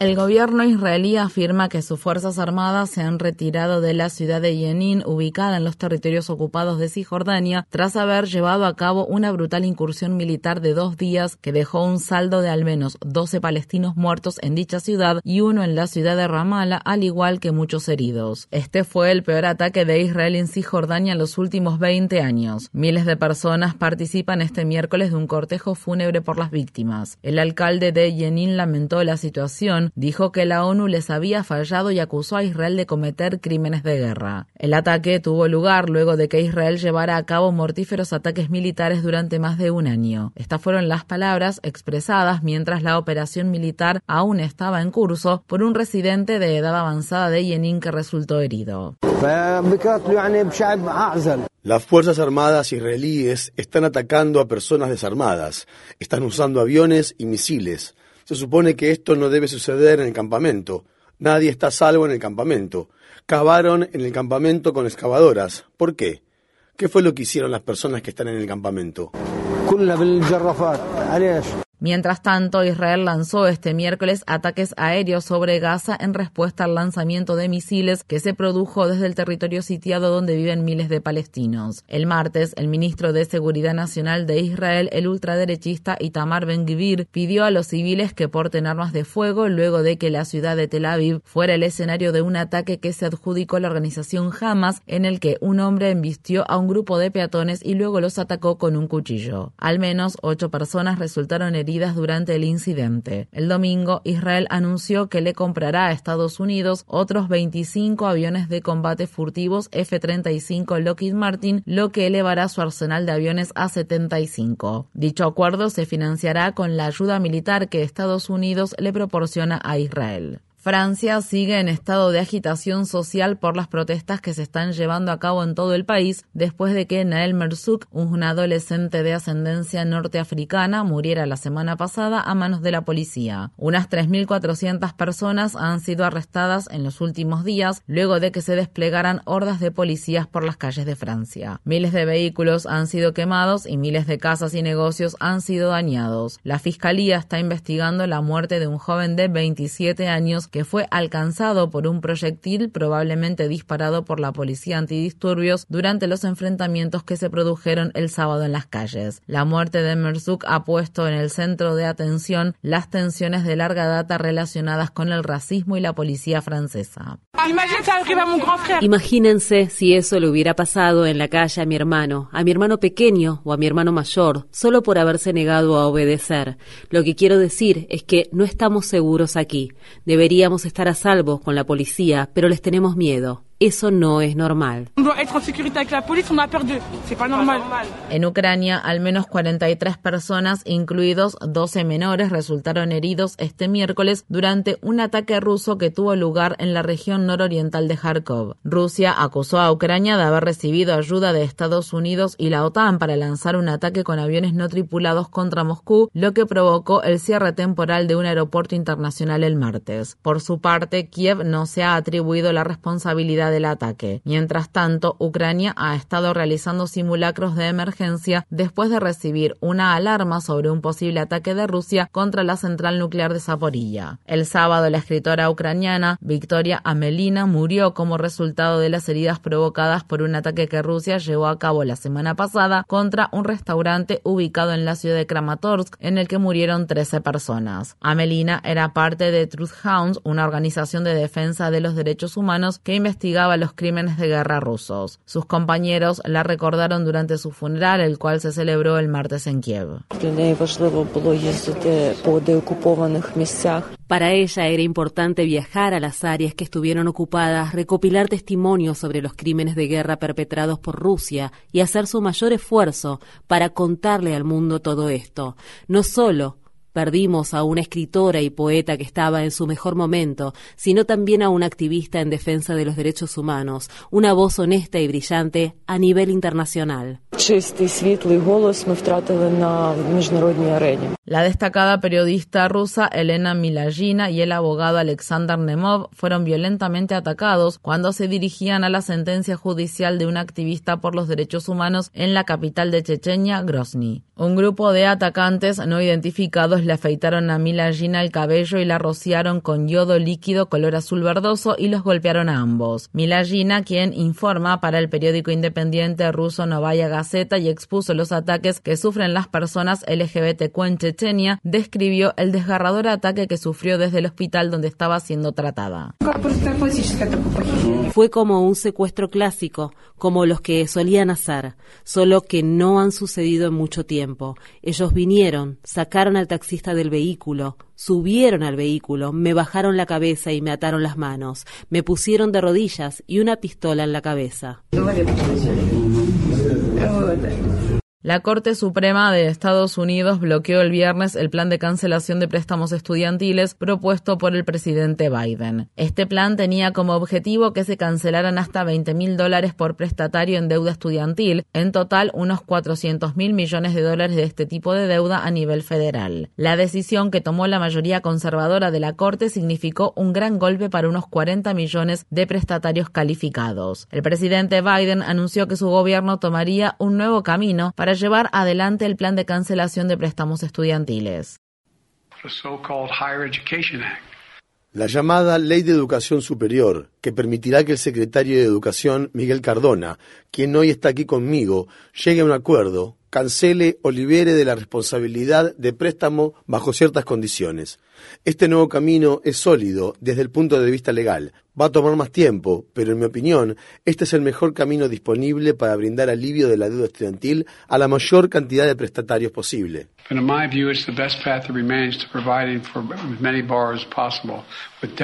El gobierno israelí afirma que sus fuerzas armadas se han retirado de la ciudad de Jenin, ubicada en los territorios ocupados de Cisjordania, tras haber llevado a cabo una brutal incursión militar de dos días que dejó un saldo de al menos 12 palestinos muertos en dicha ciudad y uno en la ciudad de Ramallah, al igual que muchos heridos. Este fue el peor ataque de Israel en Cisjordania en los últimos 20 años. Miles de personas participan este miércoles de un cortejo fúnebre por las víctimas. El alcalde de Jenin lamentó la situación dijo que la ONU les había fallado y acusó a Israel de cometer crímenes de guerra. El ataque tuvo lugar luego de que Israel llevara a cabo mortíferos ataques militares durante más de un año. Estas fueron las palabras expresadas mientras la operación militar aún estaba en curso por un residente de edad avanzada de Yenin que resultó herido. Las Fuerzas Armadas israelíes están atacando a personas desarmadas, están usando aviones y misiles. Se supone que esto no debe suceder en el campamento. Nadie está salvo en el campamento. Cavaron en el campamento con excavadoras. ¿Por qué? ¿Qué fue lo que hicieron las personas que están en el campamento? Mientras tanto, Israel lanzó este miércoles ataques aéreos sobre Gaza en respuesta al lanzamiento de misiles que se produjo desde el territorio sitiado donde viven miles de palestinos. El martes, el ministro de Seguridad Nacional de Israel, el ultraderechista Itamar Ben-Gvir, pidió a los civiles que porten armas de fuego luego de que la ciudad de Tel Aviv fuera el escenario de un ataque que se adjudicó la organización Hamas, en el que un hombre embistió a un grupo de peatones y luego los atacó con un cuchillo. Al menos ocho personas resultaron heridas durante el incidente. El domingo, Israel anunció que le comprará a Estados Unidos otros 25 aviones de combate furtivos F-35 Lockheed Martin, lo que elevará su arsenal de aviones a 75. Dicho acuerdo se financiará con la ayuda militar que Estados Unidos le proporciona a Israel. Francia sigue en estado de agitación social por las protestas que se están llevando a cabo en todo el país después de que Nael Merzouk, un adolescente de ascendencia norteafricana, muriera la semana pasada a manos de la policía. Unas 3.400 personas han sido arrestadas en los últimos días luego de que se desplegaran hordas de policías por las calles de Francia. Miles de vehículos han sido quemados y miles de casas y negocios han sido dañados. La fiscalía está investigando la muerte de un joven de 27 años que fue alcanzado por un proyectil probablemente disparado por la policía antidisturbios durante los enfrentamientos que se produjeron el sábado en las calles. La muerte de Merzouk ha puesto en el centro de atención las tensiones de larga data relacionadas con el racismo y la policía francesa. Imagínense si eso le hubiera pasado en la calle a mi hermano, a mi hermano pequeño o a mi hermano mayor, solo por haberse negado a obedecer. Lo que quiero decir es que no estamos seguros aquí. Debería Deberíamos estar a salvo con la policía, pero les tenemos miedo. Eso no es normal. En Ucrania, al menos 43 personas, incluidos 12 menores, resultaron heridos este miércoles durante un ataque ruso que tuvo lugar en la región nororiental de Kharkov. Rusia acusó a Ucrania de haber recibido ayuda de Estados Unidos y la OTAN para lanzar un ataque con aviones no tripulados contra Moscú, lo que provocó el cierre temporal de un aeropuerto internacional el martes. Por su parte, Kiev no se ha atribuido la responsabilidad del ataque. Mientras tanto, Ucrania ha estado realizando simulacros de emergencia después de recibir una alarma sobre un posible ataque de Rusia contra la central nuclear de Zaporilla. El sábado, la escritora ucraniana Victoria Amelina murió como resultado de las heridas provocadas por un ataque que Rusia llevó a cabo la semana pasada contra un restaurante ubicado en la ciudad de Kramatorsk, en el que murieron 13 personas. Amelina era parte de Truth Hounds, una organización de defensa de los derechos humanos que investiga los crímenes de guerra rusos. Sus compañeros la recordaron durante su funeral, el cual se celebró el martes en Kiev. Para ella era importante viajar a las áreas que estuvieron ocupadas, recopilar testimonios sobre los crímenes de guerra perpetrados por Rusia y hacer su mayor esfuerzo para contarle al mundo todo esto. No solo Perdimos a una escritora y poeta que estaba en su mejor momento, sino también a una activista en defensa de los derechos humanos, una voz honesta y brillante a nivel internacional. La destacada periodista rusa Elena Milagina y el abogado Alexander Nemov fueron violentamente atacados cuando se dirigían a la sentencia judicial de un activista por los derechos humanos en la capital de Chechenia, Grozny. Un grupo de atacantes no identificados le afeitaron a Milagina el cabello y la rociaron con yodo líquido color azul verdoso y los golpearon a ambos. Milagina, quien informa para el periódico independiente ruso Novaya Gazeta y expuso los ataques que sufren las personas LGBTQ en Chechenia, describió el desgarrador ataque que sufrió desde el hospital donde estaba siendo tratada. Fue como un secuestro clásico, como los que solían hacer, solo que no han sucedido en mucho tiempo. Ellos vinieron, sacaron al taxista del vehículo, subieron al vehículo, me bajaron la cabeza y me ataron las manos, me pusieron de rodillas y una pistola en la cabeza. La Corte Suprema de Estados Unidos bloqueó el viernes el plan de cancelación de préstamos estudiantiles propuesto por el presidente Biden. Este plan tenía como objetivo que se cancelaran hasta 20 mil dólares por prestatario en deuda estudiantil, en total unos 400 mil millones de dólares de este tipo de deuda a nivel federal. La decisión que tomó la mayoría conservadora de la Corte significó un gran golpe para unos 40 millones de prestatarios calificados. El presidente Biden anunció que su gobierno tomaría un nuevo camino para llevar adelante el plan de cancelación de préstamos estudiantiles. La llamada Ley de Educación Superior, que permitirá que el secretario de Educación, Miguel Cardona, quien hoy está aquí conmigo, llegue a un acuerdo, cancele o libere de la responsabilidad de préstamo bajo ciertas condiciones. Este nuevo camino es sólido desde el punto de vista legal. Va a tomar más tiempo, pero en mi opinión, este es el mejor camino disponible para brindar alivio de la deuda estudiantil a la mayor cantidad de prestatarios posible.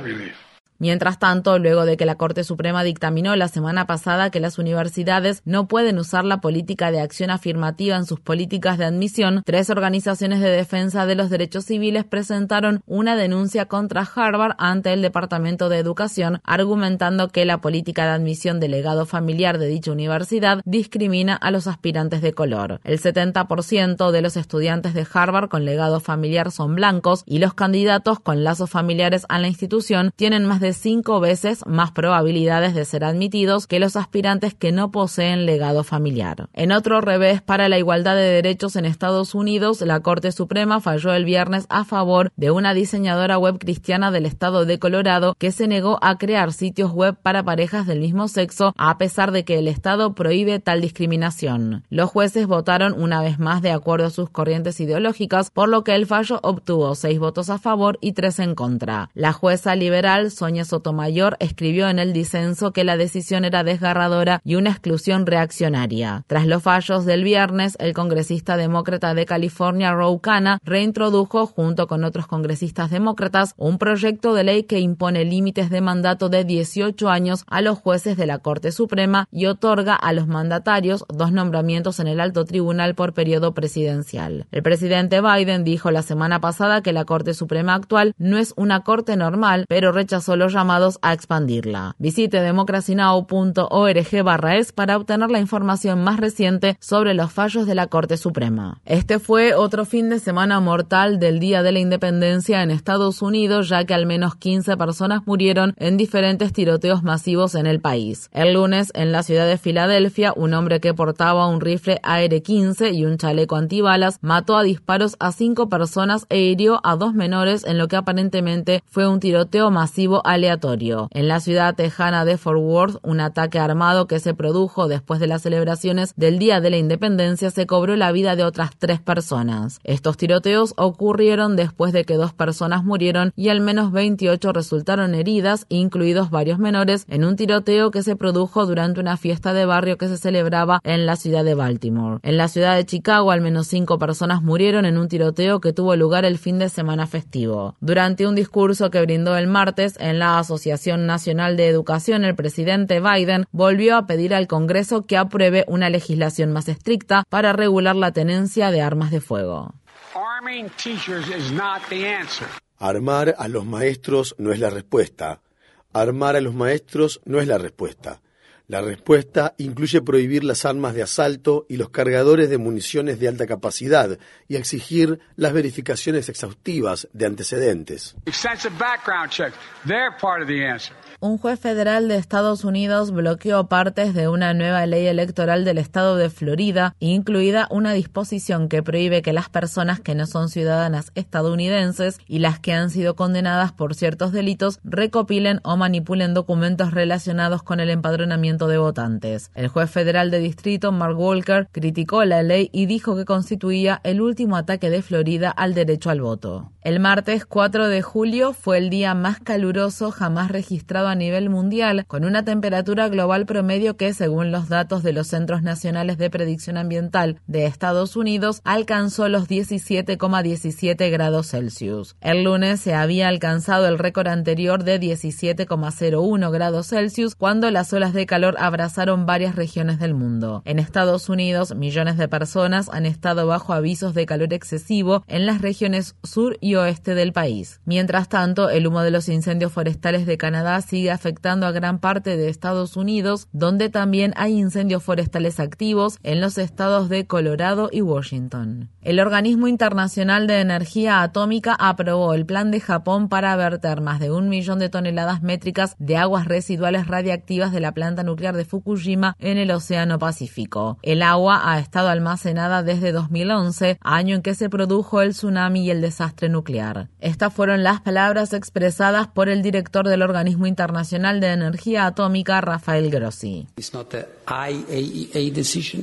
view, Mientras tanto, luego de que la Corte Suprema dictaminó la semana pasada que las universidades no pueden usar la política de acción afirmativa en sus políticas de admisión, tres organizaciones de defensa de los derechos civiles presentaron una denuncia contra Harvard ante el Departamento de Educación, argumentando que la política de admisión de legado familiar de dicha universidad discrimina a los aspirantes de color. El 70% de los estudiantes de Harvard con legado familiar son blancos y los candidatos con lazos familiares a la institución tienen más de cinco veces más probabilidades de ser admitidos que los aspirantes que no poseen legado familiar. En otro revés, para la igualdad de derechos en Estados Unidos, la Corte Suprema falló el viernes a favor de una diseñadora web cristiana del estado de Colorado que se negó a crear sitios web para parejas del mismo sexo a pesar de que el estado prohíbe tal discriminación. Los jueces votaron una vez más de acuerdo a sus corrientes ideológicas, por lo que el fallo obtuvo seis votos a favor y tres en contra. La jueza liberal Sonia Sotomayor escribió en el disenso que la decisión era desgarradora y una exclusión reaccionaria. Tras los fallos del viernes, el congresista demócrata de California, Ro Khanna, reintrodujo, junto con otros congresistas demócratas, un proyecto de ley que impone límites de mandato de 18 años a los jueces de la Corte Suprema y otorga a los mandatarios dos nombramientos en el alto tribunal por periodo presidencial. El presidente Biden dijo la semana pasada que la Corte Suprema actual no es una corte normal, pero rechazó los llamados a expandirla. Visite democracynow.org barra es para obtener la información más reciente sobre los fallos de la Corte Suprema. Este fue otro fin de semana mortal del Día de la Independencia en Estados Unidos, ya que al menos 15 personas murieron en diferentes tiroteos masivos en el país. El lunes, en la ciudad de Filadelfia, un hombre que portaba un rifle AR-15 y un chaleco antibalas mató a disparos a cinco personas e hirió a dos menores en lo que aparentemente fue un tiroteo masivo al aleatorio. En la ciudad tejana de Fort Worth, un ataque armado que se produjo después de las celebraciones del Día de la Independencia se cobró la vida de otras tres personas. Estos tiroteos ocurrieron después de que dos personas murieron y al menos 28 resultaron heridas, incluidos varios menores, en un tiroteo que se produjo durante una fiesta de barrio que se celebraba en la ciudad de Baltimore. En la ciudad de Chicago, al menos cinco personas murieron en un tiroteo que tuvo lugar el fin de semana festivo. Durante un discurso que brindó el martes en la Asociación Nacional de Educación, el presidente Biden volvió a pedir al Congreso que apruebe una legislación más estricta para regular la tenencia de armas de fuego. Armar a los maestros no es la respuesta. Armar a los maestros no es la respuesta. La respuesta incluye prohibir las armas de asalto y los cargadores de municiones de alta capacidad y exigir las verificaciones exhaustivas de antecedentes. Un juez federal de Estados Unidos bloqueó partes de una nueva ley electoral del estado de Florida, incluida una disposición que prohíbe que las personas que no son ciudadanas estadounidenses y las que han sido condenadas por ciertos delitos recopilen o manipulen documentos relacionados con el empadronamiento de votantes. El juez federal de distrito, Mark Walker, criticó la ley y dijo que constituía el último ataque de Florida al derecho al voto. El martes 4 de julio fue el día más caluroso jamás registrado a nivel mundial, con una temperatura global promedio que, según los datos de los Centros Nacionales de Predicción Ambiental de Estados Unidos, alcanzó los 17,17 grados Celsius. El lunes se había alcanzado el récord anterior de 17,01 grados Celsius cuando las olas de calor abrazaron varias regiones del mundo. En Estados Unidos, millones de personas han estado bajo avisos de calor excesivo en las regiones sur y oeste del país. Mientras tanto, el humo de los incendios forestales de Canadá sigue sigue afectando a gran parte de Estados Unidos, donde también hay incendios forestales activos en los estados de Colorado y Washington. El Organismo Internacional de Energía Atómica aprobó el plan de Japón para verter más de un millón de toneladas métricas de aguas residuales radiactivas de la planta nuclear de Fukushima en el Océano Pacífico. El agua ha estado almacenada desde 2011, año en que se produjo el tsunami y el desastre nuclear. Estas fueron las palabras expresadas por el director del organismo internacional Internacional de Energía Atómica, Rafael Grossi.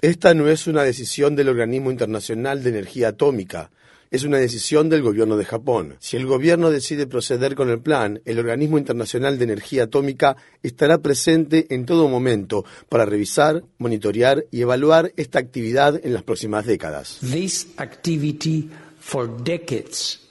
Esta no es una decisión del Organismo Internacional de Energía Atómica. Es una decisión del gobierno de Japón. Si el gobierno decide proceder con el plan, el Organismo Internacional de Energía Atómica estará presente en todo momento para revisar, monitorear y evaluar esta actividad en las próximas décadas. This activity for decades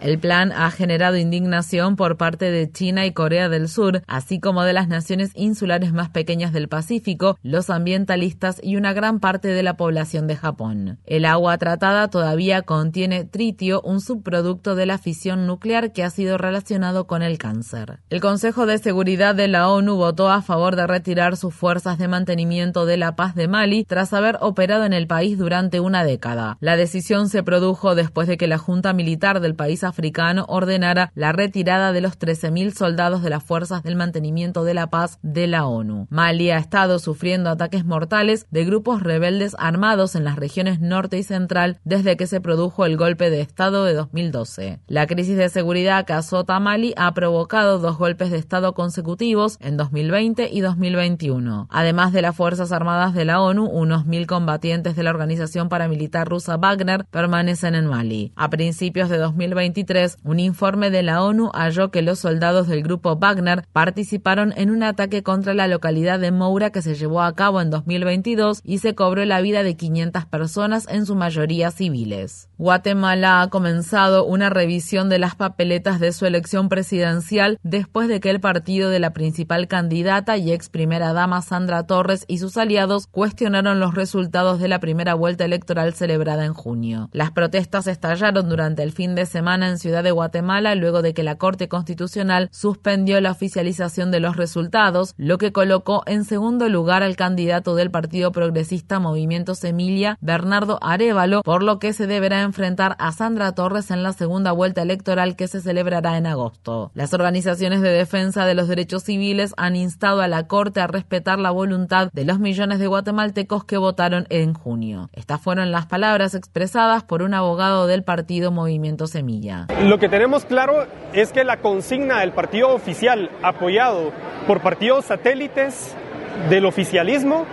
el plan ha generado indignación por parte de China y Corea del Sur, así como de las naciones insulares más pequeñas del Pacífico, los ambientalistas y una gran parte de la población de Japón. El agua tratada todavía contiene tritio, un subproducto de la fisión nuclear que ha sido relacionado con el cáncer. El Consejo de Seguridad de la ONU votó a favor de retirar sus fuerzas de mantenimiento de la paz de Mali tras haber operado en el país durante una década. La decisión se produjo después de que la Junta Militar del país africano ordenara la retirada de los 13.000 soldados de las Fuerzas del Mantenimiento de la Paz de la ONU. Mali ha estado sufriendo ataques mortales de grupos rebeldes armados en las regiones norte y central desde que se produjo el golpe de Estado de 2012. La crisis de seguridad que azota Mali ha provocado dos golpes de Estado consecutivos en 2020 y 2021. Además de las Fuerzas Armadas de la ONU, unos mil combatientes de la organización paramilitar rusa Wagner permanecen en Mali. A principios de 2023, un informe de la ONU halló que los soldados del grupo Wagner participaron en un ataque contra la localidad de Moura que se llevó a cabo en 2022 y se cobró la vida de 500 personas, en su mayoría civiles. Guatemala ha comenzado una revisión de las papeletas de su elección presidencial después de que el partido de la principal candidata y ex primera dama Sandra Torres y sus aliados cuestionaron los resultados de la primera vuelta electoral celebrada en junio. Las protestas estallaron durante el fin de semana en Ciudad de Guatemala luego de que la Corte Constitucional suspendió la oficialización de los resultados, lo que colocó en segundo lugar al candidato del Partido Progresista Movimiento Semilla, Bernardo Arevalo, por lo que se deberá enfrentar a Sandra Torres en la segunda vuelta electoral que se celebrará en agosto. Las organizaciones de defensa de los derechos civiles han instado a la Corte a respetar la voluntad de los millones de guatemaltecos que votaron en junio. Estas fueron las palabras expresadas por un abogado del Partido Movimiento Lo que tenemos claro es que la consigna del partido oficial, apoyado por partidos satélites del oficialismo,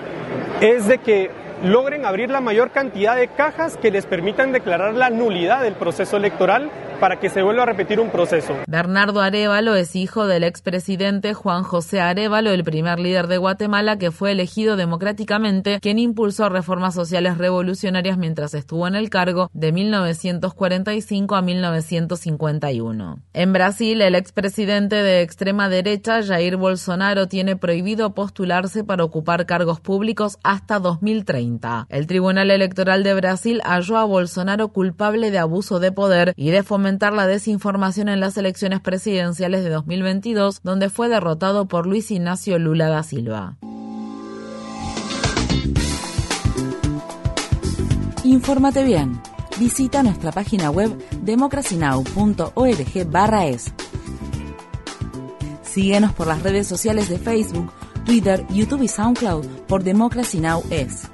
es de que logren abrir la mayor cantidad de cajas que les permitan declarar la nulidad del proceso electoral para que se vuelva a repetir un proceso. Bernardo Arevalo es hijo del expresidente Juan José Arevalo, el primer líder de Guatemala que fue elegido democráticamente, quien impulsó reformas sociales revolucionarias mientras estuvo en el cargo de 1945 a 1951. En Brasil, el expresidente de extrema derecha, Jair Bolsonaro, tiene prohibido postularse para ocupar cargos públicos hasta 2030. El Tribunal Electoral de Brasil halló a Bolsonaro culpable de abuso de poder y de la desinformación en las elecciones presidenciales de 2022, donde fue derrotado por Luis Ignacio Lula da Silva. Infórmate bien. Visita nuestra página web democracynow.org/es. Síguenos por las redes sociales de Facebook, Twitter, YouTube y SoundCloud por Democracy Now! es.